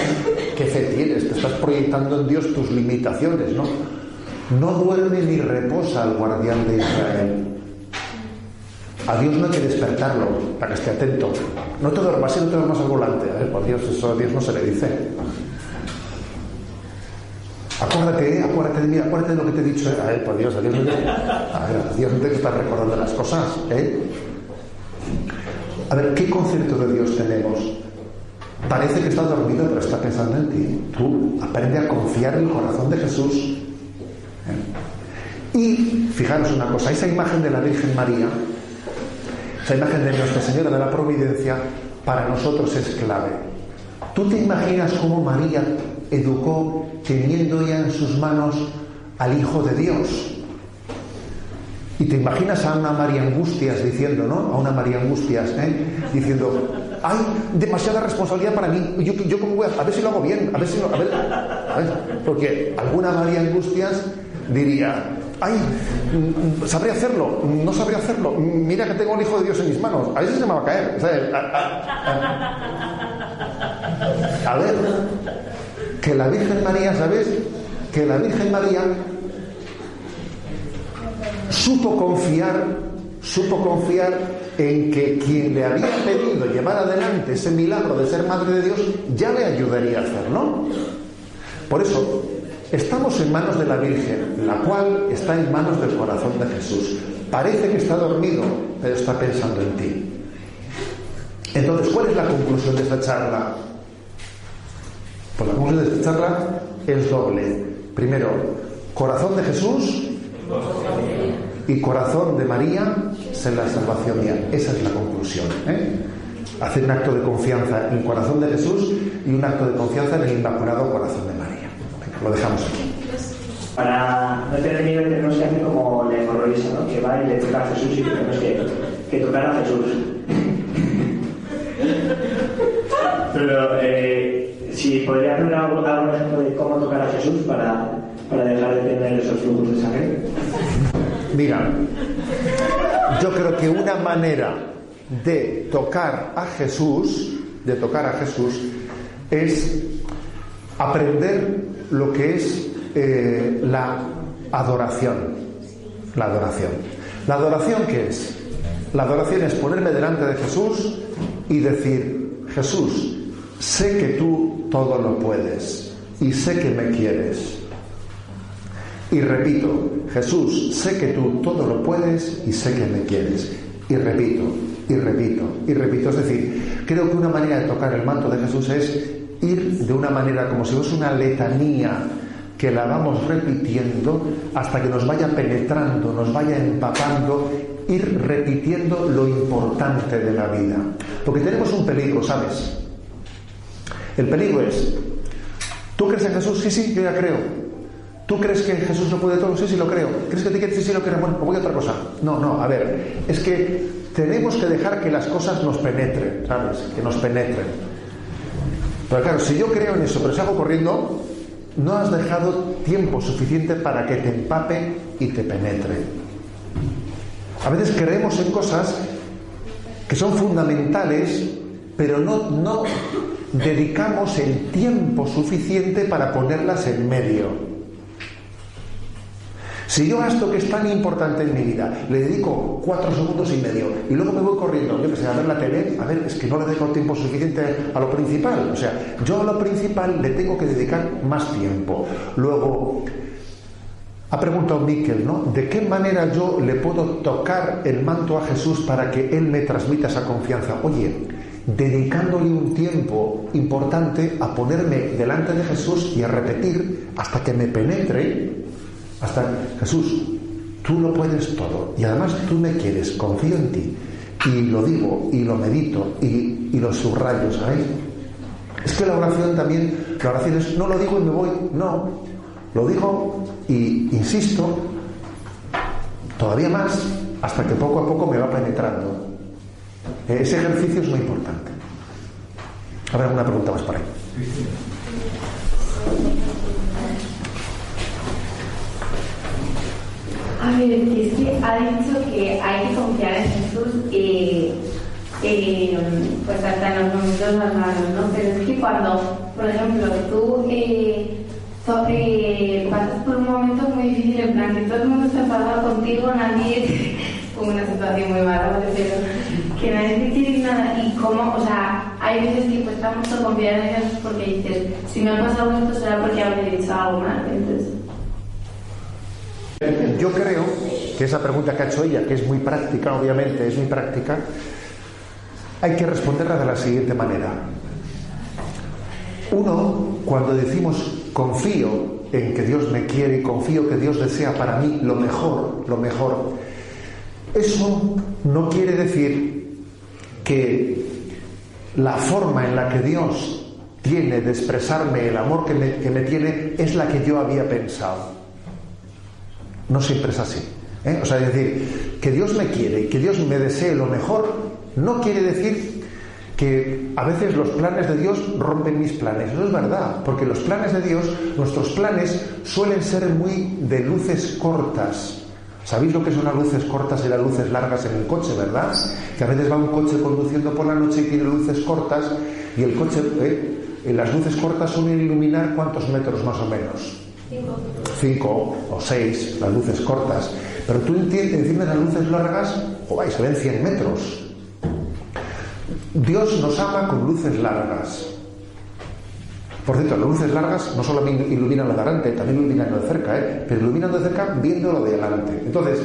qué fe tienes, te estás proyectando en Dios tus limitaciones, ¿no? No duerme ni reposa el guardián de Israel. A Dios no hay que despertarlo para que esté atento. No te duermas, si no te duermas al volante. Ver, por Dios, eso a Dios no se le dice. Acuérdate, ¿eh? acuérdate de mí, acuérdate de lo que te he dicho. A ver, por Dios, a Dios no te, a ver, a Dios no te estar recordando las cosas. ¿eh? A ver, ¿qué concepto de Dios tenemos? Parece que está dormido, pero está pensando en ti. Tú aprende a confiar en el corazón de Jesús. Y fijaros una cosa, esa imagen de la Virgen María, esa imagen de Nuestra Señora de la Providencia, para nosotros es clave. ¿Tú te imaginas cómo María educó teniendo ya en sus manos al Hijo de Dios? Y te imaginas a una María Angustias diciendo, ¿no? A una María Angustias, ¿eh? Diciendo, hay demasiada responsabilidad para mí. Yo, yo cómo voy a, a ver si lo hago bien, a ver si lo, a a ver. Porque alguna María Angustias diría, ay, mm, sabría hacerlo, no sabría hacerlo, mira que tengo el Hijo de Dios en mis manos, a veces se me va a caer. A, ver, que la Virgen María, ¿sabes? Que la Virgen María supo confiar, supo confiar en que quien le había pedido llevar adelante ese milagro de ser madre de Dios ya le ayudaría a hacerlo. Por eso, Estamos en manos de la Virgen, la cual está en manos del corazón de Jesús. Parece que está dormido, pero está pensando en ti. Entonces, ¿cuál es la conclusión de esta charla? Pues la conclusión de esta charla es doble. Primero, corazón de Jesús y corazón de María en la salvación mía. Esa es la conclusión. ¿eh? Hacer un acto de confianza en el corazón de Jesús y un acto de confianza en el Inmaculado Corazón de María. Lo dejamos aquí. Para no tener miedo, tenemos que hacer como la hemorroísa, ¿no? que va y le toca a Jesús y tenemos que, que tocar a Jesús. Pero eh, si podría hacer algún ejemplo de cómo tocar a Jesús para, para dejar de tener esos flujos de sangre. Mira, yo creo que una manera de tocar a Jesús, de tocar a Jesús, es aprender lo que es eh, la adoración. La adoración. ¿La adoración qué es? La adoración es ponerme delante de Jesús y decir, Jesús, sé que tú todo lo puedes y sé que me quieres. Y repito, Jesús, sé que tú todo lo puedes y sé que me quieres. Y repito, y repito, y repito. Es decir, creo que una manera de tocar el manto de Jesús es ir de una manera como si fuese una letanía que la vamos repitiendo hasta que nos vaya penetrando, nos vaya empapando, ir repitiendo lo importante de la vida. Porque tenemos un peligro, ¿sabes? El peligro es, ¿tú crees en Jesús? Sí, sí, yo ya creo. ¿Tú crees que Jesús lo puede todo? Sí, sí, lo creo. ¿Crees que te quieres? Sí, sí, lo creo. Bueno, pues voy a otra cosa. No, no, a ver, es que tenemos que dejar que las cosas nos penetren, ¿sabes? Que nos penetren. Pero claro, si yo creo en eso, pero si hago corriendo, no has dejado tiempo suficiente para que te empape y te penetre. A veces creemos en cosas que son fundamentales, pero no, no dedicamos el tiempo suficiente para ponerlas en medio. Si yo a esto que es tan importante en mi vida le dedico cuatro segundos y medio y luego me voy corriendo, yo que sé, a ver la tele, a ver, es que no le dedico tiempo suficiente a lo principal. O sea, yo a lo principal le tengo que dedicar más tiempo. Luego, ha preguntado Miquel, ¿no? ¿De qué manera yo le puedo tocar el manto a Jesús para que Él me transmita esa confianza? Oye, dedicándole un tiempo importante a ponerme delante de Jesús y a repetir hasta que me penetre hasta Jesús, tú lo puedes todo y además tú me quieres, confío en ti y lo digo y lo medito y, lo subrayo, ¿sabéis? Es que la oración también, la oración es no lo digo y me voy, no, lo digo y insisto todavía más hasta que poco a poco me va penetrando. Ese ejercicio es muy importante. Habrá una pregunta más para ahí. A ver, es que ha dicho que hay que confiar en Jesús eh, eh, pues hasta en los momentos más malos, ¿no? Pero es que cuando, por ejemplo, tú eh, pasas por un momento muy difícil, en plan que todo el mundo está enfadado contigo, nadie, como una situación muy mala, pero que nadie te quiere nada, y cómo, o sea, hay veces que cuesta mucho confiar en Jesús porque dices, si me ha pasado esto será porque habré dicho algo mal, entonces... Yo creo que esa pregunta que ha hecho ella, que es muy práctica, obviamente es muy práctica, hay que responderla de la siguiente manera. Uno, cuando decimos confío en que Dios me quiere y confío que Dios desea para mí lo mejor, lo mejor, eso no quiere decir que la forma en la que Dios tiene de expresarme el amor que me, que me tiene es la que yo había pensado. No siempre es así. ¿eh? O sea, es decir, que Dios me quiere y que Dios me desee lo mejor, no quiere decir que a veces los planes de Dios rompen mis planes. Eso es verdad, porque los planes de Dios, nuestros planes suelen ser muy de luces cortas. ¿Sabéis lo que son las luces cortas y las luces largas en el coche, verdad? Que a veces va un coche conduciendo por la noche y tiene luces cortas y el coche, ¿eh? las luces cortas suelen iluminar cuántos metros más o menos cinco o seis, las luces cortas. Pero tú enciendes las luces largas, vais, se ven 100 metros. Dios nos ama con luces largas. Por cierto, las luces largas no solo iluminan lo de adelante, también iluminan lo de cerca, ¿eh? pero iluminan lo de cerca viendo lo de adelante. Entonces,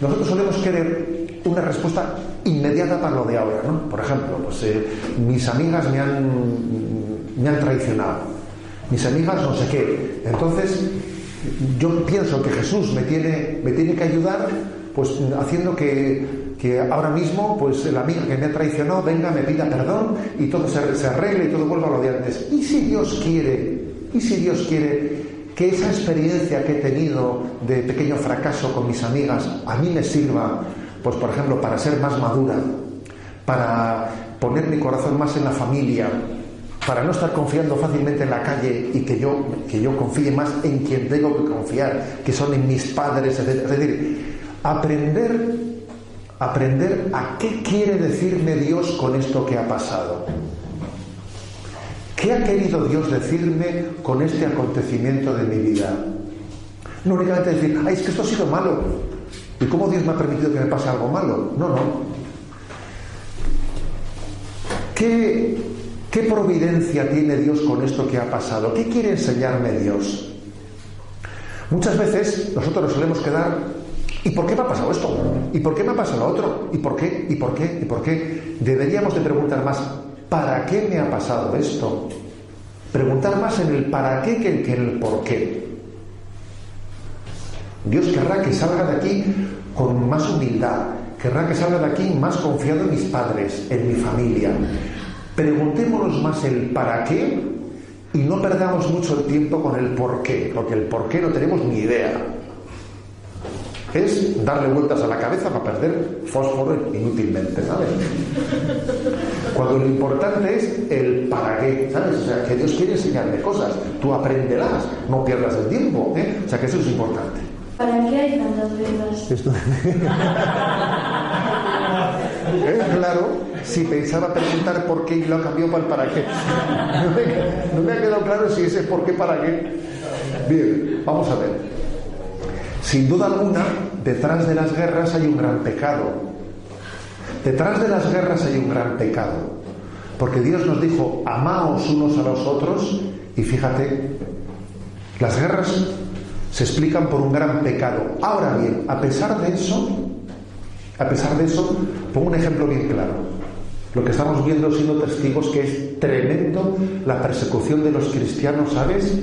nosotros solemos querer una respuesta inmediata para lo de ahora, ¿no? Por ejemplo, pues, eh, mis amigas me han, me han traicionado mis amigas no sé qué. Entonces, yo pienso que Jesús me tiene, me tiene que ayudar, pues haciendo que, que ahora mismo, pues la amiga que me ha traicionado venga, me pida perdón y todo se, se arregle y todo vuelva a lo de antes. ¿Y si Dios quiere? ¿Y si Dios quiere que esa experiencia que he tenido de pequeño fracaso con mis amigas a mí me sirva, pues por ejemplo, para ser más madura, para poner mi corazón más en la familia, para no estar confiando fácilmente en la calle y que yo, que yo confíe más en quien tengo que confiar, que son en mis padres, etc. Es decir, aprender, aprender a qué quiere decirme Dios con esto que ha pasado. ¿Qué ha querido Dios decirme con este acontecimiento de mi vida? No únicamente decir, ay, es que esto ha sido malo. ¿Y cómo Dios me ha permitido que me pase algo malo? No, no. ¿Qué, ¿Qué providencia tiene Dios con esto que ha pasado? ¿Qué quiere enseñarme Dios? Muchas veces nosotros nos solemos quedar, ¿y por qué me ha pasado esto? ¿Y por qué me ha pasado lo otro? ¿Y por qué? ¿Y por qué? ¿Y por qué? Deberíamos de preguntar más, ¿para qué me ha pasado esto? Preguntar más en el para qué que en el por qué. Dios querrá que salga de aquí con más humildad, querrá que salga de aquí más confiado en mis padres, en mi familia, Preguntémonos más el para qué y no perdamos mucho el tiempo con el por qué, porque el por qué no tenemos ni idea. Es darle vueltas a la cabeza para perder fósforo inútilmente, ¿sabes? Cuando lo importante es el para qué, ¿sabes? O sea, que Dios quiere enseñarme cosas, tú aprenderás, no pierdas el tiempo, ¿eh? O sea, que eso es importante. ¿Para qué hay tantas? Esto- ¿Eh? Claro, si pensaba preguntar por qué y lo cambió para el para qué. No me, no me ha quedado claro si ese por qué para qué. Bien, vamos a ver. Sin duda alguna, detrás de las guerras hay un gran pecado. Detrás de las guerras hay un gran pecado. Porque Dios nos dijo, amaos unos a los otros, y fíjate, las guerras se explican por un gran pecado. Ahora bien, a pesar de eso, a pesar de eso, pongo un ejemplo bien claro. Lo que estamos viendo siendo testigos que es tremendo la persecución de los cristianos, ¿sabes?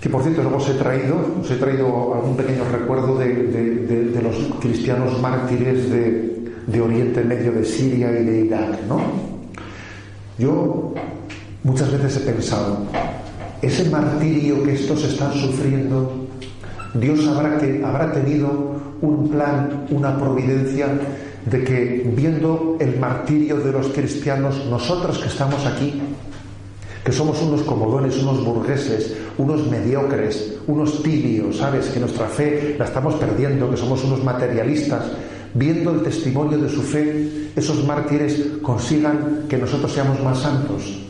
Que por cierto, luego os he traído, os he traído algún pequeño recuerdo de, los cristianos mártires de, de Oriente Medio, de Siria y de Irak, ¿no? Yo muchas veces he pensado, ese martirio que estos están sufriendo, Dios habrá, que, habrá tenido un plan, una providencia de que viendo el martirio de los cristianos, nosotros que estamos aquí, que somos unos comodones, unos burgueses, unos mediocres, unos tibios, ¿sabes? Que nuestra fe la estamos perdiendo, que somos unos materialistas, viendo el testimonio de su fe, esos mártires consigan que nosotros seamos más santos.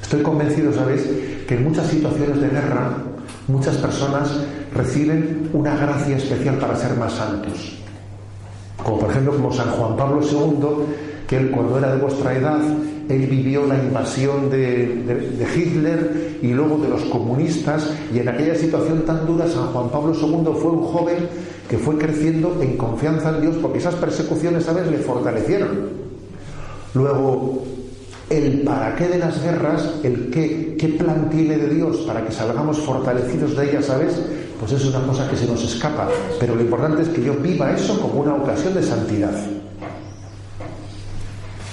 Estoy convencido, ¿sabes?, que en muchas situaciones de guerra muchas personas reciben una gracia especial para ser más santos. Como por ejemplo como San Juan Pablo II, que él cuando era de vuestra edad, él vivió la invasión de, Hitler y luego de los comunistas, y en aquella situación tan dura San Juan Pablo II fue un joven que fue creciendo en confianza en Dios, porque esas persecuciones, ¿sabes?, le fortalecieron. Luego, el para qué de las guerras, el qué, qué plan tiene de Dios para que salgamos fortalecidos de ellas, ¿sabes? Pues es una cosa que se nos escapa. Pero lo importante es que yo viva eso como una ocasión de santidad.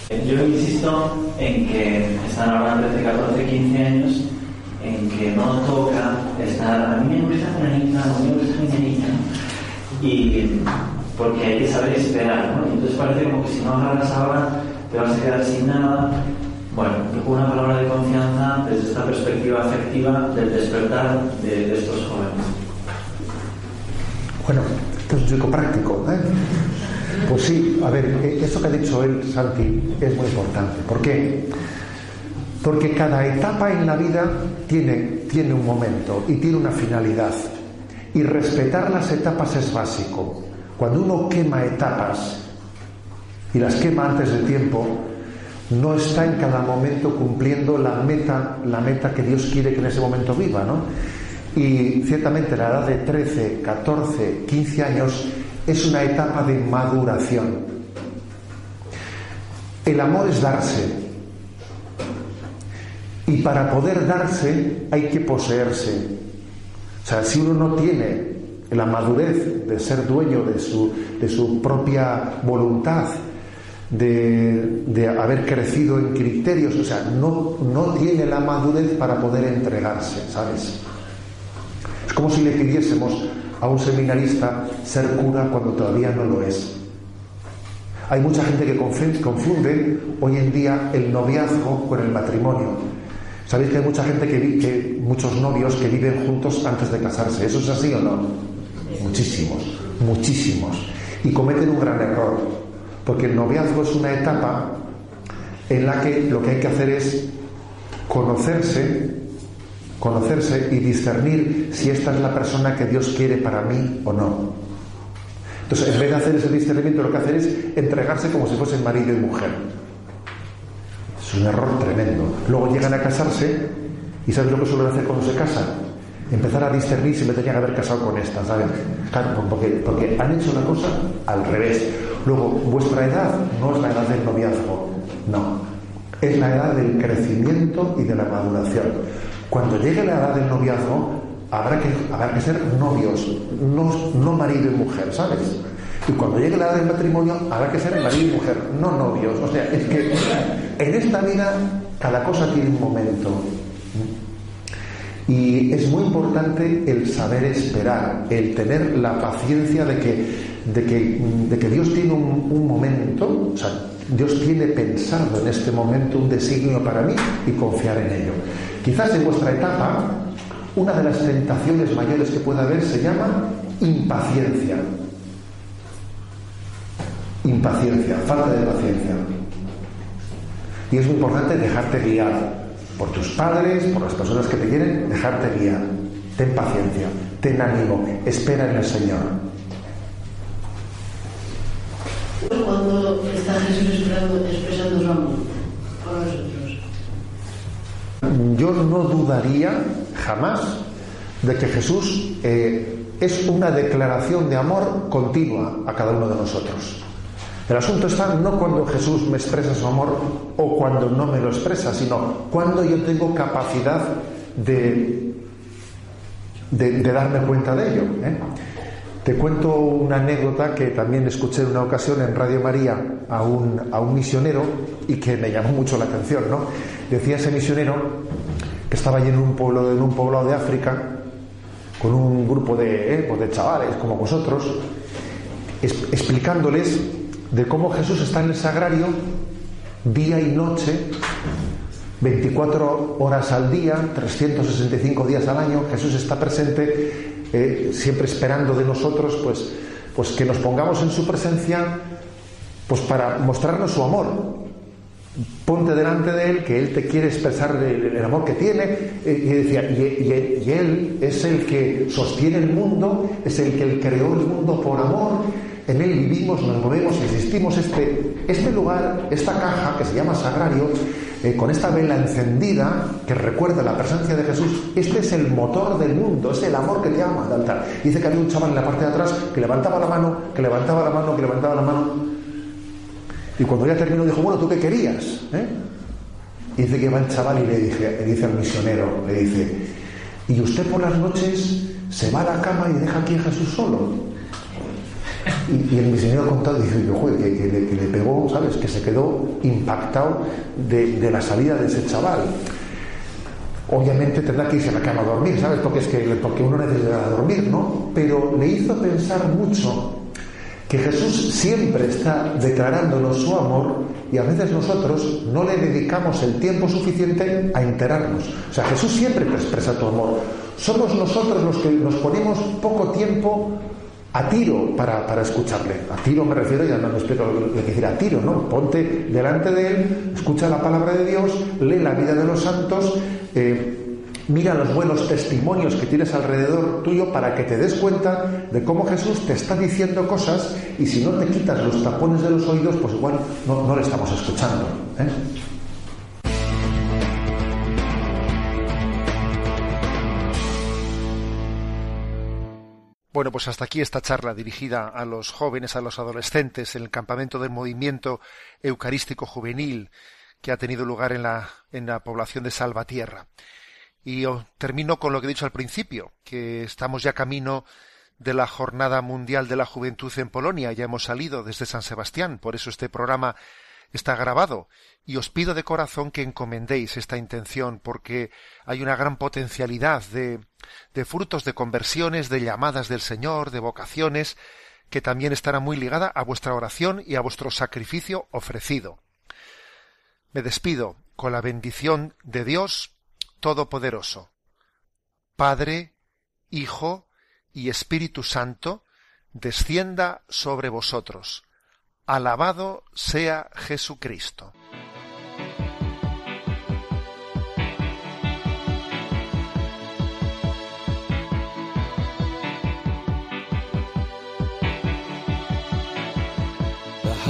Yo insisto en que están ahora 13, 14, 15 años en que no toca estar, a mí me gusta fulanita, a mí me gusta menganita, y porque hay que saber esperar, ¿no? Entonces parece como que si no agarras ahora te vas a quedar sin nada. Bueno, una palabra de confianza desde esta perspectiva afectiva del despertar de, de estos jóvenes. Bueno, esto es un chico práctico, ¿eh? Pues sí, a ver, eh, eso que ha dicho él, Santi, es muy importante. ¿Por qué? Porque cada etapa en la vida tiene, tiene un momento y tiene una finalidad. Y respetar las etapas es básico. Cuando uno quema etapas y las quema antes de tiempo, no está en cada momento cumpliendo la meta, la meta que Dios quiere que en ese momento viva, ¿no? Y ciertamente la edad de 13, 14, 15 años es una etapa de maduración. El amor es darse. Y para poder darse hay que poseerse. O sea, si uno no tiene la madurez de ser dueño de su, de su propia voluntad, de, de haber crecido en criterios, o sea, no, no tiene la madurez para poder entregarse, ¿sabes? Es como si le pidiésemos a un seminarista ser cura cuando todavía no lo es. Hay mucha gente que confunde hoy en día el noviazgo con el matrimonio. Sabéis que hay mucha gente que muchos novios que viven juntos antes de casarse. ¿Eso es así o no? Muchísimos, muchísimos. Y cometen un gran error, porque el noviazgo es una etapa en la que lo que hay que hacer es conocerse, conocerse y discernir si esta es la persona que Dios quiere para mí o no. Entonces, en vez de hacer ese discernimiento, lo que hacer es entregarse como si fuesen marido y mujer. Es un error tremendo. Luego llegan a casarse y ¿sabes lo que suelen hacer cuando se casan? Empezar a discernir si me tenía que haber casado con esta, ¿sabes? Claro, porque, porque han hecho la cosa al revés. Luego, vuestra edad no es la edad del noviazgo, no. Es la edad del crecimiento y de la maduración. Cuando llegue la edad del noviazgo, habrá que, habrá que ser novios, no, no marido y mujer, ¿sabes? Y cuando llegue la edad del matrimonio, habrá que ser marido y mujer, no novios. O sea, es que en esta vida cada cosa tiene un momento. Y es muy importante el saber esperar, el tener la paciencia de que, de que, de que Dios tiene un, un momento, o Dios tiene pensado en este momento un designio para mí y confiar en ello. Quizás en vuestra etapa, una de las tentaciones mayores que pueda haber se llama impaciencia. Impaciencia, falta de paciencia. Y es muy importante dejarte guiar por tus padres, por las personas que te quieren, dejarte guiar. Ten paciencia, ten ánimo, espera en el Señor. Cuando está Jesús expresando, su amor a nosotros. Yo no dudaría jamás de que Jesús eh, es una declaración de amor continua a cada uno de nosotros. El asunto está no cuando Jesús me expresa su amor o cuando no me lo expresa, sino cuando yo tengo capacidad de, de, darme cuenta de ello. ¿eh? Te cuento una anécdota que también escuché en una ocasión en Radio María a un, a un misionero y que me llamó mucho la atención. ¿no? Decía ese misionero que estaba allí en un, pueblo, en un poblado de África con un grupo de, eh, pues de chavales como vosotros, explicándoles de cómo Jesús está en el sagrario día y noche, 24 horas al día, 365 días al año, Jesús está presente, eh, siempre esperando de nosotros, pues, pues que nos pongamos en su presencia, pues para mostrarnos su amor. Ponte delante de él, que él te quiere expresar el, amor que tiene, eh, y decía, y, y él es el que sostiene el mundo, es el que creó el mundo por amor, en él vivimos, nos movemos, existimos. Este, este lugar, esta caja que se llama sagrario, eh, con esta vela encendida que recuerda la presencia de Jesús, este es el motor del mundo, es el amor que te ama de altar. Dice que había un chaval en la parte de atrás que levantaba la mano, que levantaba la mano, que levantaba la mano. Y cuando ya terminó dijo, bueno, ¿tú qué querías? ¿Eh? Y dice que va el chaval y le dice, le dice al misionero, le dice, ¿y usted por las noches se va a la cama y deja aquí a Jesús solo? Y, el misionero contado dice, joder, que, que, le, pegó, ¿sabes? Que se quedó impactado de, la salida de ese chaval. Obviamente tendrá que irse a la cama a dormir, ¿sabes? Porque es que porque uno necesita dormir, ¿no? Pero le hizo pensar mucho que Jesús siempre está declarándonos su amor y a veces nosotros no le dedicamos el tiempo suficiente a enterarnos. O sea, Jesús siempre te expresa tu amor. Somos nosotros los que nos ponemos poco tiempo a tiro para, escucharle. A tiro me refiero, ya no me lo que decir, a tiro, ¿no? Ponte delante de él, escucha la palabra de Dios, lee la vida de los santos, eh, mira los buenos testimonios que tienes alrededor tuyo para que te des cuenta de cómo Jesús te está diciendo cosas y si no te quitas los tapones de los oídos, pues igual no, no le estamos escuchando. ¿eh? Bueno, pues hasta aquí esta charla dirigida a los jóvenes, a los adolescentes, en el campamento del movimiento eucarístico juvenil que ha tenido lugar en la, en la población de Salvatierra. Y termino con lo que he dicho al principio, que estamos ya camino de la Jornada Mundial de la Juventud en Polonia. Ya hemos salido desde San Sebastián, por eso este programa está grabado y os pido de corazón que encomendéis esta intención porque hay una gran potencialidad de, de frutos de conversiones, de llamadas del Señor, de vocaciones, que también estará muy ligada a vuestra oración y a vuestro sacrificio ofrecido. Me despido con la bendición de Dios Todopoderoso, Padre, Hijo y Espíritu Santo, descienda sobre vosotros Alabado sea Jesucristo.